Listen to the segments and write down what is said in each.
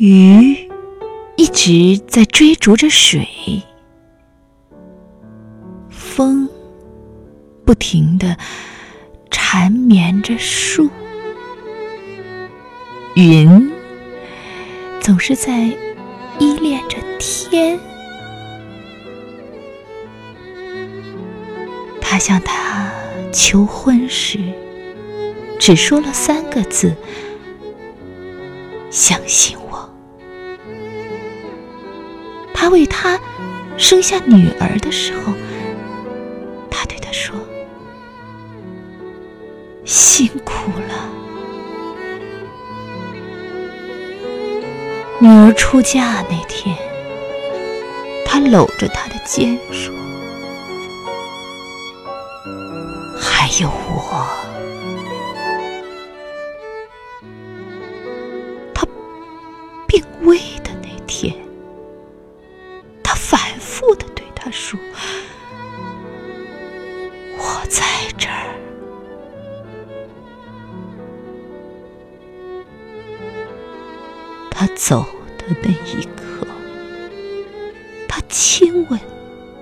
鱼一直在追逐着水，风不停的缠绵着树，云总是在依恋着天。他向他求婚时，只说了三个字：“相信我。”他为她生下女儿的时候，他对她说：“辛苦了。”女儿出嫁那天，他搂着她的肩说：“还有我。”他病危的那天。在这儿。”他走的那一刻，他亲吻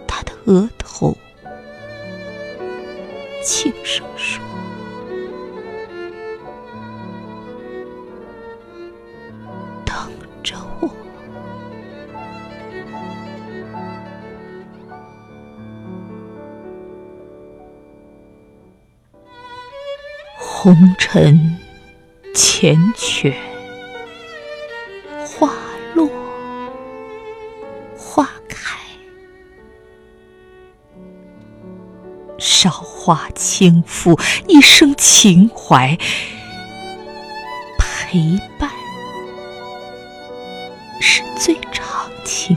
他的额头，轻声说。红尘缱绻，花落花开，韶华倾覆，一生情怀陪伴，是最长情。